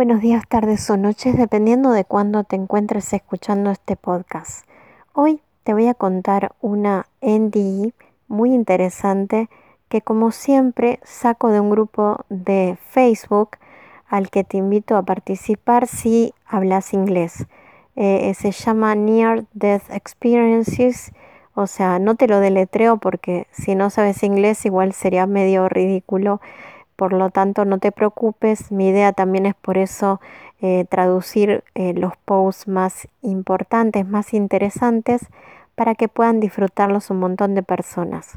Buenos días, tardes o noches, dependiendo de cuándo te encuentres escuchando este podcast. Hoy te voy a contar una NDE muy interesante que como siempre saco de un grupo de Facebook al que te invito a participar si hablas inglés. Eh, se llama Near Death Experiences, o sea, no te lo deletreo porque si no sabes inglés igual sería medio ridículo por lo tanto, no te preocupes, mi idea también es por eso eh, traducir eh, los posts más importantes, más interesantes, para que puedan disfrutarlos un montón de personas.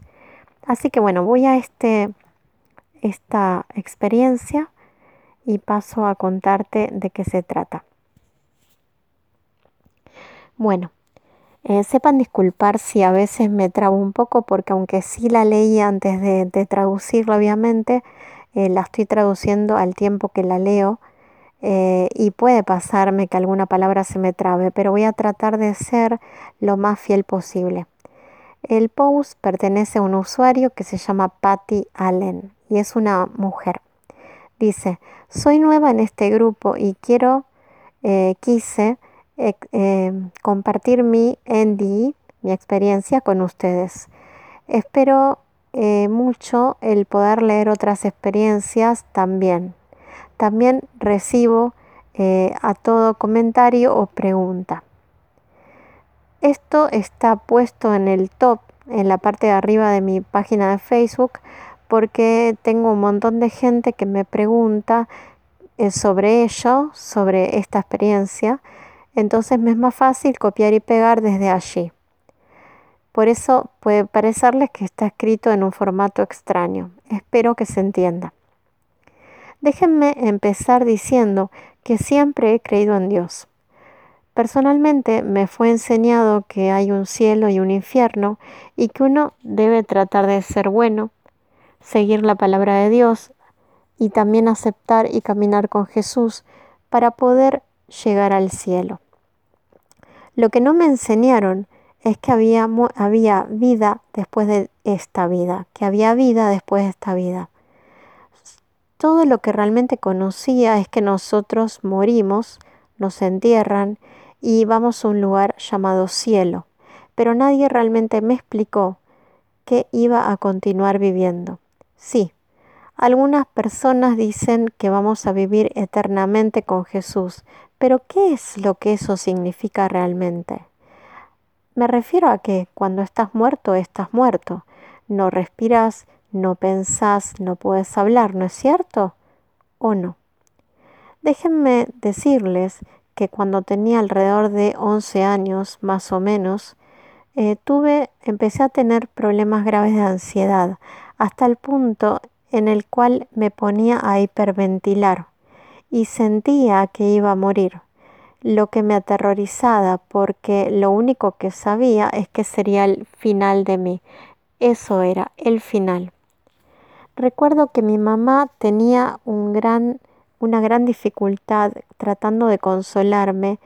Así que bueno, voy a este, esta experiencia y paso a contarte de qué se trata. Bueno, eh, sepan disculpar si a veces me trabo un poco porque aunque sí la leí antes de, de traducirla obviamente, eh, la estoy traduciendo al tiempo que la leo eh, y puede pasarme que alguna palabra se me trabe, pero voy a tratar de ser lo más fiel posible. El post pertenece a un usuario que se llama Patty Allen y es una mujer. Dice, soy nueva en este grupo y quiero, eh, quise compartir mi NDE, mi experiencia con ustedes. Espero eh, mucho el poder leer otras experiencias también. También recibo eh, a todo comentario o pregunta. Esto está puesto en el top, en la parte de arriba de mi página de Facebook, porque tengo un montón de gente que me pregunta eh, sobre ello, sobre esta experiencia. Entonces me es más fácil copiar y pegar desde allí. Por eso puede parecerles que está escrito en un formato extraño. Espero que se entienda. Déjenme empezar diciendo que siempre he creído en Dios. Personalmente me fue enseñado que hay un cielo y un infierno y que uno debe tratar de ser bueno, seguir la palabra de Dios y también aceptar y caminar con Jesús para poder llegar al cielo. Lo que no me enseñaron es que había, había vida después de esta vida, que había vida después de esta vida. Todo lo que realmente conocía es que nosotros morimos, nos entierran y vamos a un lugar llamado cielo, pero nadie realmente me explicó que iba a continuar viviendo. Sí, algunas personas dicen que vamos a vivir eternamente con Jesús, pero ¿qué es lo que eso significa realmente? Me refiero a que cuando estás muerto, estás muerto. No respiras, no pensás, no puedes hablar, ¿no es cierto? ¿O no? Déjenme decirles que cuando tenía alrededor de 11 años, más o menos, eh, tuve, empecé a tener problemas graves de ansiedad, hasta el punto en el cual me ponía a hiperventilar y sentía que iba a morir lo que me aterrorizaba porque lo único que sabía es que sería el final de mí. Eso era el final. Recuerdo que mi mamá tenía un gran, una gran dificultad tratando de consolarme,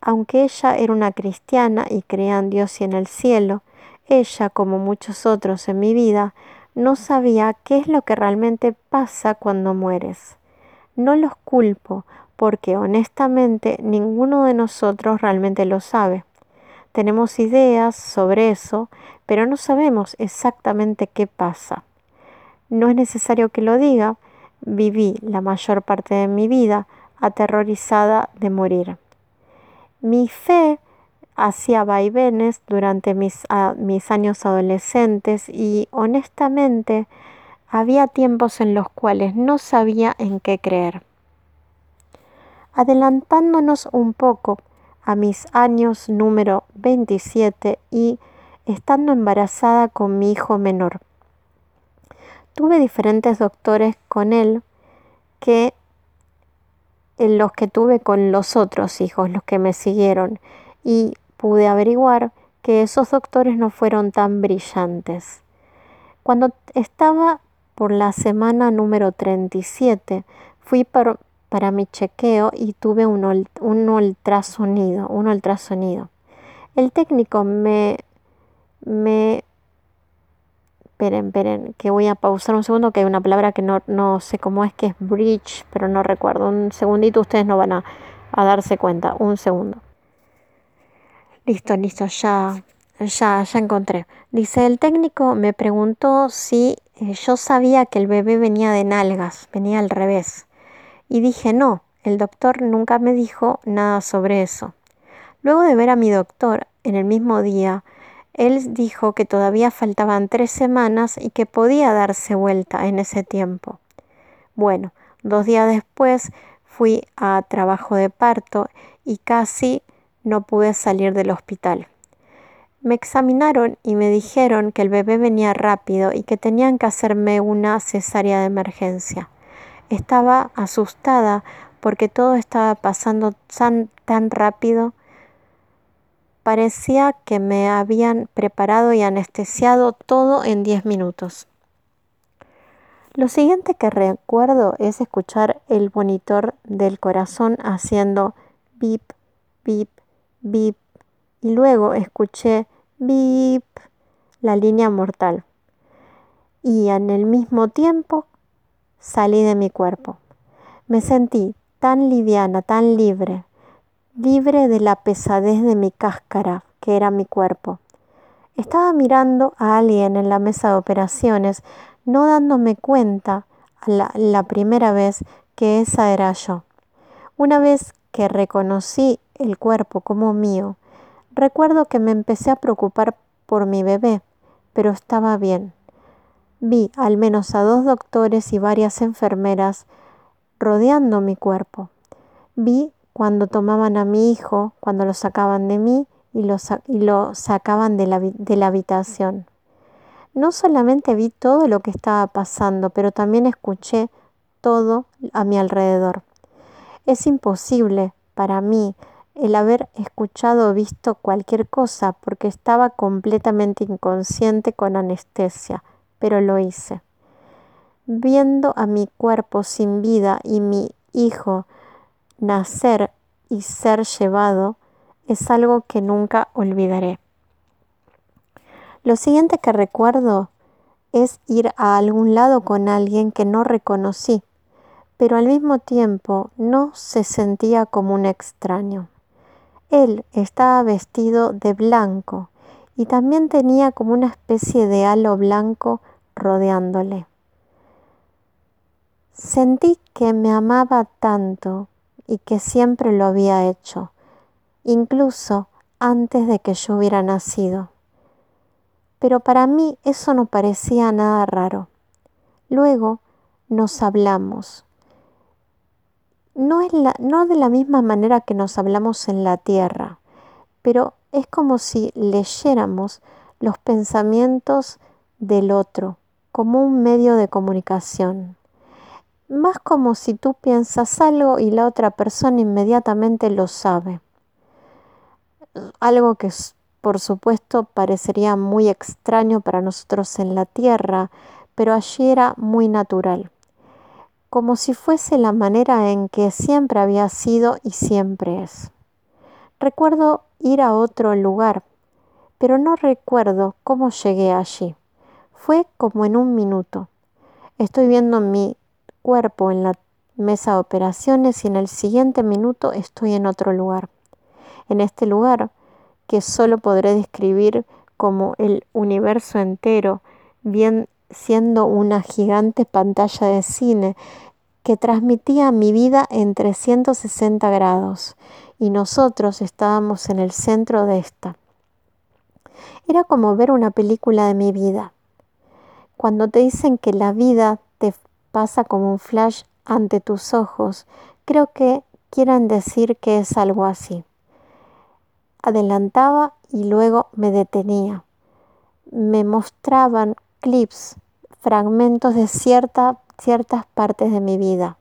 aunque ella era una cristiana y creía en Dios y en el cielo, ella, como muchos otros en mi vida, no sabía qué es lo que realmente pasa cuando mueres. No los culpo, porque honestamente ninguno de nosotros realmente lo sabe. Tenemos ideas sobre eso, pero no sabemos exactamente qué pasa. No es necesario que lo diga, viví la mayor parte de mi vida aterrorizada de morir. Mi fe hacía vaivenes durante mis, mis años adolescentes y honestamente había tiempos en los cuales no sabía en qué creer. Adelantándonos un poco a mis años número 27 y estando embarazada con mi hijo menor. Tuve diferentes doctores con él que en los que tuve con los otros hijos, los que me siguieron, y pude averiguar que esos doctores no fueron tan brillantes. Cuando estaba por la semana número 37, fui para mi chequeo y tuve un, un ultrasonido, un ultrasonido. El técnico me, me esperen, esperen, que voy a pausar un segundo, que hay una palabra que no, no sé cómo es, que es bridge, pero no recuerdo. Un segundito, ustedes no van a, a darse cuenta. Un segundo. Listo, listo, ya, ya, ya encontré. Dice, el técnico me preguntó si eh, yo sabía que el bebé venía de nalgas, venía al revés. Y dije, no, el doctor nunca me dijo nada sobre eso. Luego de ver a mi doctor en el mismo día, él dijo que todavía faltaban tres semanas y que podía darse vuelta en ese tiempo. Bueno, dos días después fui a trabajo de parto y casi no pude salir del hospital. Me examinaron y me dijeron que el bebé venía rápido y que tenían que hacerme una cesárea de emergencia. Estaba asustada porque todo estaba pasando tan, tan rápido Parecía que me habían preparado y anestesiado todo en 10 minutos. Lo siguiente que recuerdo es escuchar el monitor del corazón haciendo bip, bip, bip y luego escuché bip la línea mortal. Y en el mismo tiempo salí de mi cuerpo. Me sentí tan liviana, tan libre, libre de la pesadez de mi cáscara, que era mi cuerpo. Estaba mirando a alguien en la mesa de operaciones, no dándome cuenta la, la primera vez que esa era yo. Una vez que reconocí el cuerpo como mío, recuerdo que me empecé a preocupar por mi bebé, pero estaba bien. Vi al menos a dos doctores y varias enfermeras rodeando mi cuerpo. Vi cuando tomaban a mi hijo, cuando lo sacaban de mí y lo, y lo sacaban de la, de la habitación. No solamente vi todo lo que estaba pasando, pero también escuché todo a mi alrededor. Es imposible para mí el haber escuchado o visto cualquier cosa porque estaba completamente inconsciente con anestesia, pero lo hice. Viendo a mi cuerpo sin vida y mi hijo nacer y ser llevado es algo que nunca olvidaré. Lo siguiente que recuerdo es ir a algún lado con alguien que no reconocí, pero al mismo tiempo no se sentía como un extraño. Él estaba vestido de blanco y también tenía como una especie de halo blanco rodeándole. Sentí que me amaba tanto y que siempre lo había hecho, incluso antes de que yo hubiera nacido. Pero para mí eso no parecía nada raro. Luego nos hablamos. No, es la, no de la misma manera que nos hablamos en la tierra, pero es como si leyéramos los pensamientos del otro como un medio de comunicación más como si tú piensas algo y la otra persona inmediatamente lo sabe. Algo que por supuesto parecería muy extraño para nosotros en la Tierra, pero allí era muy natural, como si fuese la manera en que siempre había sido y siempre es. Recuerdo ir a otro lugar, pero no recuerdo cómo llegué allí. Fue como en un minuto. Estoy viendo mi cuerpo en la mesa de operaciones y en el siguiente minuto estoy en otro lugar. En este lugar que solo podré describir como el universo entero, bien siendo una gigante pantalla de cine que transmitía mi vida en 360 grados y nosotros estábamos en el centro de esta. Era como ver una película de mi vida. Cuando te dicen que la vida te pasa como un flash ante tus ojos, creo que quieran decir que es algo así. Adelantaba y luego me detenía. Me mostraban clips, fragmentos de cierta, ciertas partes de mi vida.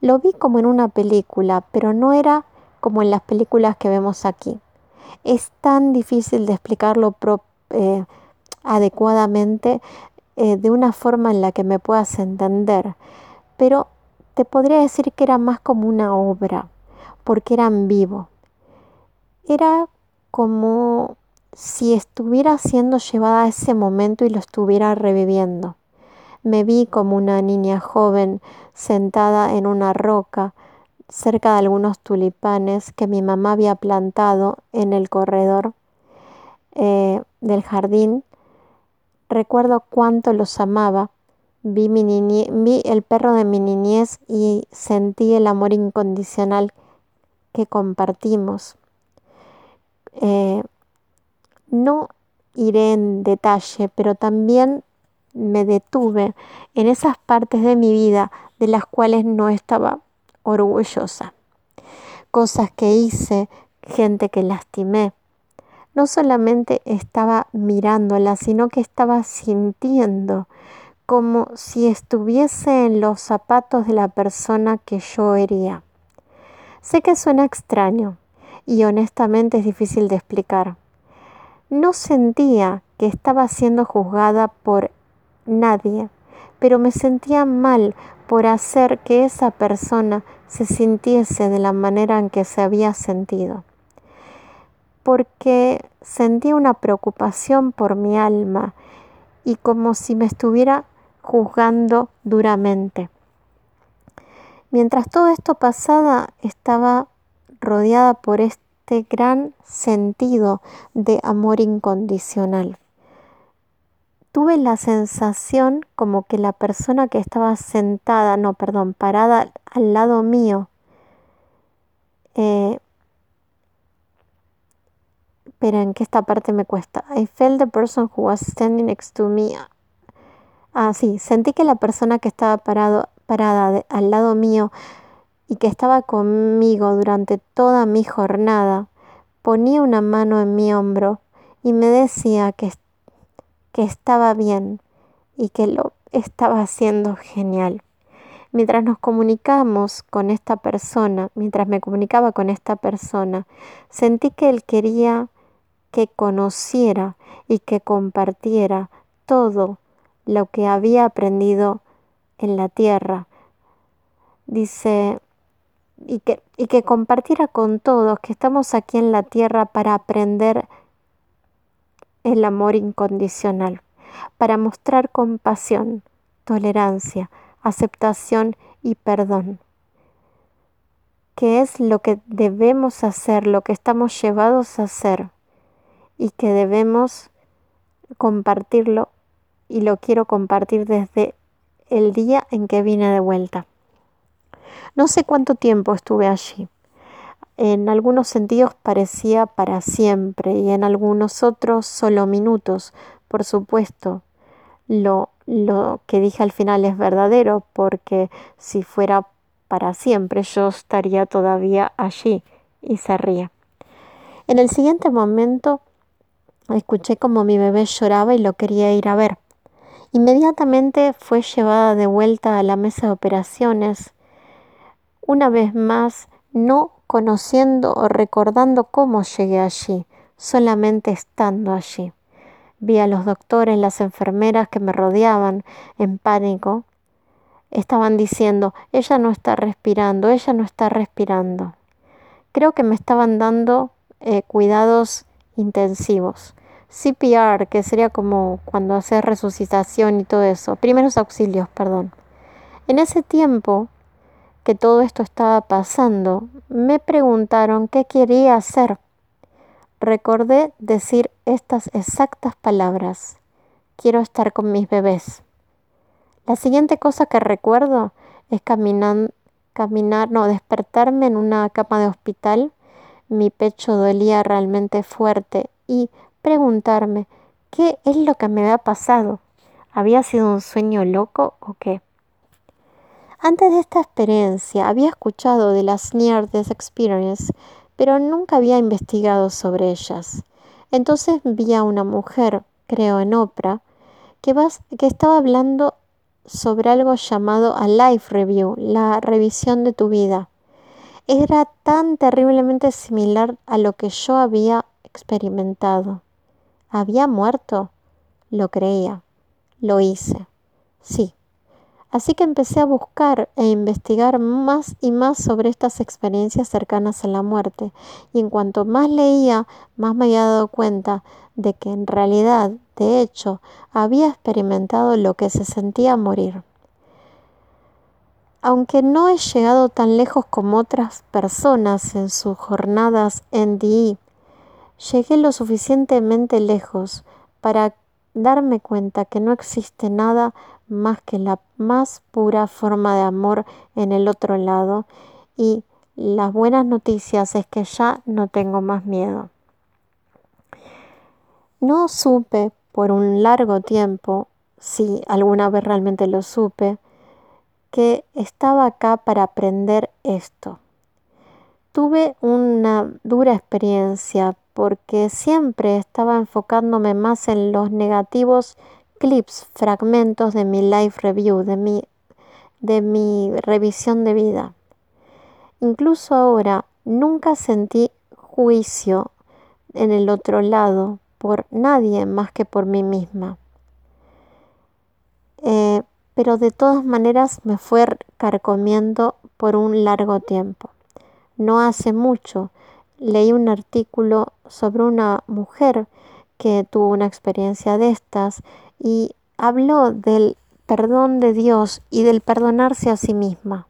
Lo vi como en una película, pero no era como en las películas que vemos aquí. Es tan difícil de explicarlo eh, adecuadamente eh, de una forma en la que me puedas entender, pero te podría decir que era más como una obra, porque era en vivo. Era como si estuviera siendo llevada a ese momento y lo estuviera reviviendo. Me vi como una niña joven sentada en una roca cerca de algunos tulipanes que mi mamá había plantado en el corredor eh, del jardín. Recuerdo cuánto los amaba. Vi, mi vi el perro de mi niñez y sentí el amor incondicional que compartimos. Eh, no iré en detalle, pero también me detuve en esas partes de mi vida de las cuales no estaba orgullosa. Cosas que hice, gente que lastimé. No solamente estaba mirándola, sino que estaba sintiendo como si estuviese en los zapatos de la persona que yo hería. Sé que suena extraño y honestamente es difícil de explicar. No sentía que estaba siendo juzgada por nadie, pero me sentía mal por hacer que esa persona se sintiese de la manera en que se había sentido, porque sentía una preocupación por mi alma y como si me estuviera juzgando duramente. Mientras todo esto pasaba, estaba rodeada por este gran sentido de amor incondicional tuve la sensación como que la persona que estaba sentada, no, perdón, parada al lado mío, eh, pero en que esta parte me cuesta. I felt the person who was standing next to me. Ah, sí, sentí que la persona que estaba parado, parada al lado mío y que estaba conmigo durante toda mi jornada, ponía una mano en mi hombro y me decía que que estaba bien y que lo estaba haciendo genial. Mientras nos comunicamos con esta persona, mientras me comunicaba con esta persona, sentí que él quería que conociera y que compartiera todo lo que había aprendido en la tierra. Dice, y que, y que compartiera con todos que estamos aquí en la tierra para aprender el amor incondicional, para mostrar compasión, tolerancia, aceptación y perdón. ¿Qué es lo que debemos hacer, lo que estamos llevados a hacer y que debemos compartirlo y lo quiero compartir desde el día en que vine de vuelta. No sé cuánto tiempo estuve allí, en algunos sentidos parecía para siempre y en algunos otros solo minutos. Por supuesto, lo, lo que dije al final es verdadero porque si fuera para siempre yo estaría todavía allí y se ría. En el siguiente momento escuché como mi bebé lloraba y lo quería ir a ver. Inmediatamente fue llevada de vuelta a la mesa de operaciones. Una vez más, no conociendo o recordando cómo llegué allí, solamente estando allí. Vi a los doctores, las enfermeras que me rodeaban en pánico. Estaban diciendo, ella no está respirando, ella no está respirando. Creo que me estaban dando eh, cuidados intensivos. CPR, que sería como cuando haces resucitación y todo eso. Primeros auxilios, perdón. En ese tiempo que todo esto estaba pasando, me preguntaron qué quería hacer. Recordé decir estas exactas palabras. Quiero estar con mis bebés. La siguiente cosa que recuerdo es caminar, caminar, no, despertarme en una cama de hospital. Mi pecho dolía realmente fuerte y preguntarme qué es lo que me había pasado. ¿Había sido un sueño loco o qué? Antes de esta experiencia había escuchado de las Near Death Experience, pero nunca había investigado sobre ellas. Entonces vi a una mujer, creo en Oprah, que, que estaba hablando sobre algo llamado a Life Review, la revisión de tu vida. Era tan terriblemente similar a lo que yo había experimentado. ¿Había muerto? Lo creía. Lo hice. Sí, Así que empecé a buscar e investigar más y más sobre estas experiencias cercanas a la muerte. Y en cuanto más leía, más me había dado cuenta de que en realidad, de hecho, había experimentado lo que se sentía morir. Aunque no he llegado tan lejos como otras personas en sus jornadas en DI, llegué lo suficientemente lejos para darme cuenta que no existe nada más que la más pura forma de amor en el otro lado y las buenas noticias es que ya no tengo más miedo. No supe por un largo tiempo, si alguna vez realmente lo supe, que estaba acá para aprender esto. Tuve una dura experiencia porque siempre estaba enfocándome más en los negativos clips, fragmentos de mi life review, de mi, de mi revisión de vida. Incluso ahora nunca sentí juicio en el otro lado por nadie más que por mí misma. Eh, pero de todas maneras me fue carcomiendo por un largo tiempo. No hace mucho leí un artículo sobre una mujer que tuvo una experiencia de estas y habló del perdón de Dios y del perdonarse a sí misma,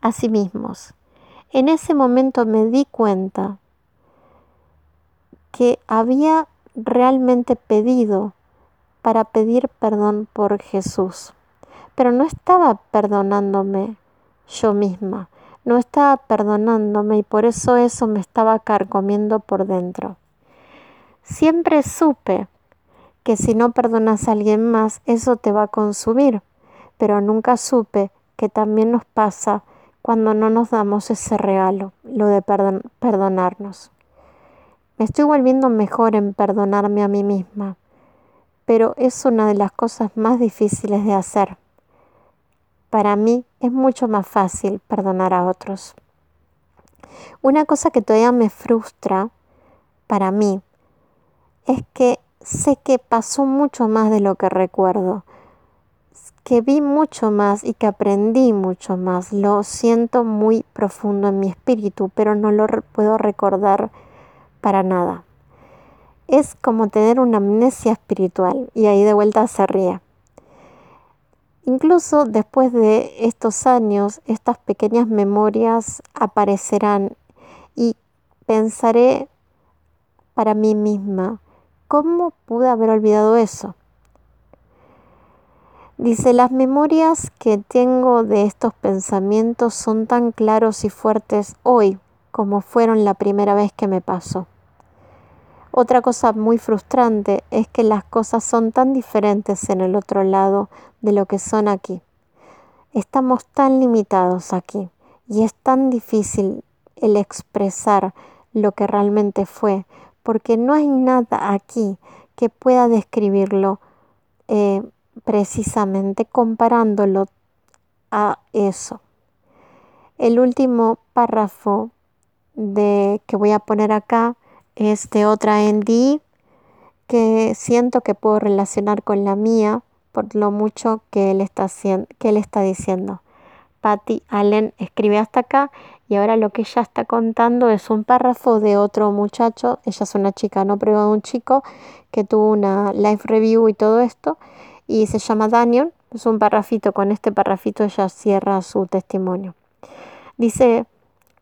a sí mismos. En ese momento me di cuenta que había realmente pedido para pedir perdón por Jesús, pero no estaba perdonándome yo misma, no estaba perdonándome y por eso eso me estaba carcomiendo por dentro. Siempre supe que si no perdonas a alguien más, eso te va a consumir, pero nunca supe que también nos pasa cuando no nos damos ese regalo, lo de perdonarnos. Me estoy volviendo mejor en perdonarme a mí misma, pero es una de las cosas más difíciles de hacer. Para mí es mucho más fácil perdonar a otros. Una cosa que todavía me frustra para mí es que sé que pasó mucho más de lo que recuerdo, que vi mucho más y que aprendí mucho más. Lo siento muy profundo en mi espíritu, pero no lo puedo recordar para nada. Es como tener una amnesia espiritual y ahí de vuelta se ríe. Incluso después de estos años, estas pequeñas memorias aparecerán y pensaré para mí misma, ¿cómo pude haber olvidado eso? Dice, las memorias que tengo de estos pensamientos son tan claros y fuertes hoy como fueron la primera vez que me pasó. Otra cosa muy frustrante es que las cosas son tan diferentes en el otro lado de lo que son aquí. Estamos tan limitados aquí y es tan difícil el expresar lo que realmente fue, porque no hay nada aquí que pueda describirlo eh, precisamente comparándolo a eso. El último párrafo de que voy a poner acá este otra ND que siento que puedo relacionar con la mía por lo mucho que él está, que él está diciendo. Patty Allen escribe hasta acá y ahora lo que ella está contando es un párrafo de otro muchacho, ella es una chica, no pero un chico que tuvo una live review y todo esto y se llama Daniel, es un párrafito, con este párrafito ella cierra su testimonio. Dice,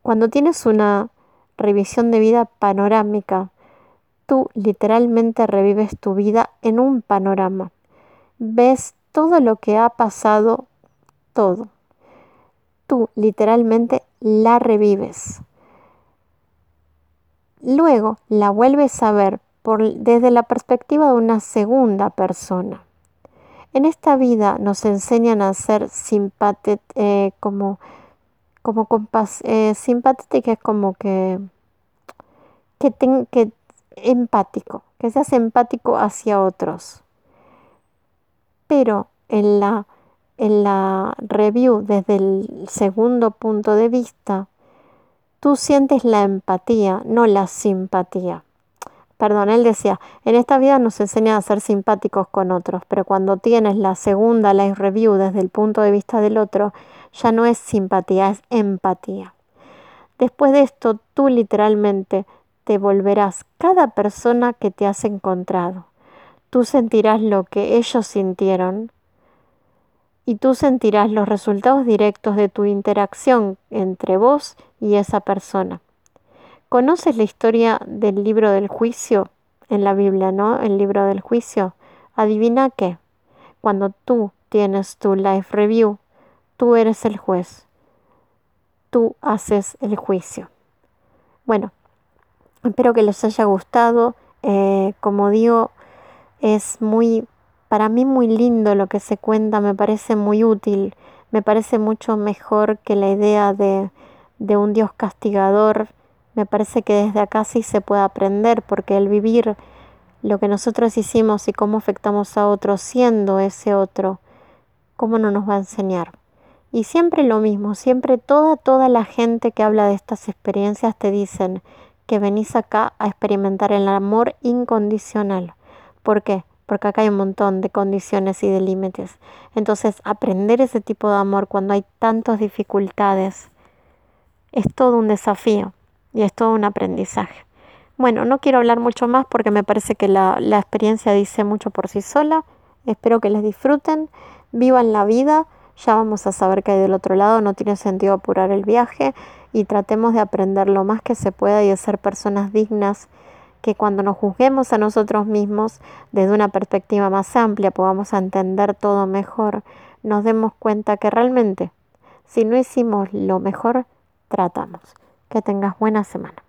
cuando tienes una revisión de vida panorámica. Tú literalmente revives tu vida en un panorama. Ves todo lo que ha pasado, todo. Tú literalmente la revives. Luego la vuelves a ver por, desde la perspectiva de una segunda persona. En esta vida nos enseñan a ser simpáticos, eh, como como compas eh, es como que, que, que empático, que seas empático hacia otros. Pero en la, en la review, desde el segundo punto de vista, tú sientes la empatía, no la simpatía. perdón, él decía, en esta vida nos enseñan a ser simpáticos con otros, pero cuando tienes la segunda life review desde el punto de vista del otro, ya no es simpatía, es empatía. Después de esto, tú literalmente te volverás cada persona que te has encontrado. Tú sentirás lo que ellos sintieron y tú sentirás los resultados directos de tu interacción entre vos y esa persona. ¿Conoces la historia del libro del juicio en la Biblia, no? El libro del juicio. Adivina qué. Cuando tú tienes tu life review, tú eres el juez. Tú haces el juicio. Bueno, espero que les haya gustado. Eh, como digo, es muy, para mí muy lindo lo que se cuenta, me parece muy útil, me parece mucho mejor que la idea de, de un Dios castigador me parece que desde acá sí se puede aprender, porque el vivir lo que nosotros hicimos y cómo afectamos a otros siendo ese otro, ¿cómo no nos va a enseñar? Y siempre lo mismo, siempre toda, toda la gente que habla de estas experiencias te dicen que venís acá a experimentar el amor incondicional. ¿Por qué? Porque acá hay un montón de condiciones y de límites. Entonces, aprender ese tipo de amor cuando hay tantas dificultades es todo un desafío y es todo un aprendizaje. Bueno, no quiero hablar mucho más porque me parece que la, la experiencia dice mucho por sí sola. Espero que les disfruten, vivan la vida, ya vamos a saber que hay del otro lado, no tiene sentido apurar el viaje y tratemos de aprender lo más que se pueda y de ser personas dignas que cuando nos juzguemos a nosotros mismos desde una perspectiva más amplia, podamos entender todo mejor, nos demos cuenta que realmente si no hicimos lo mejor, tratamos. Que tengas buena semana.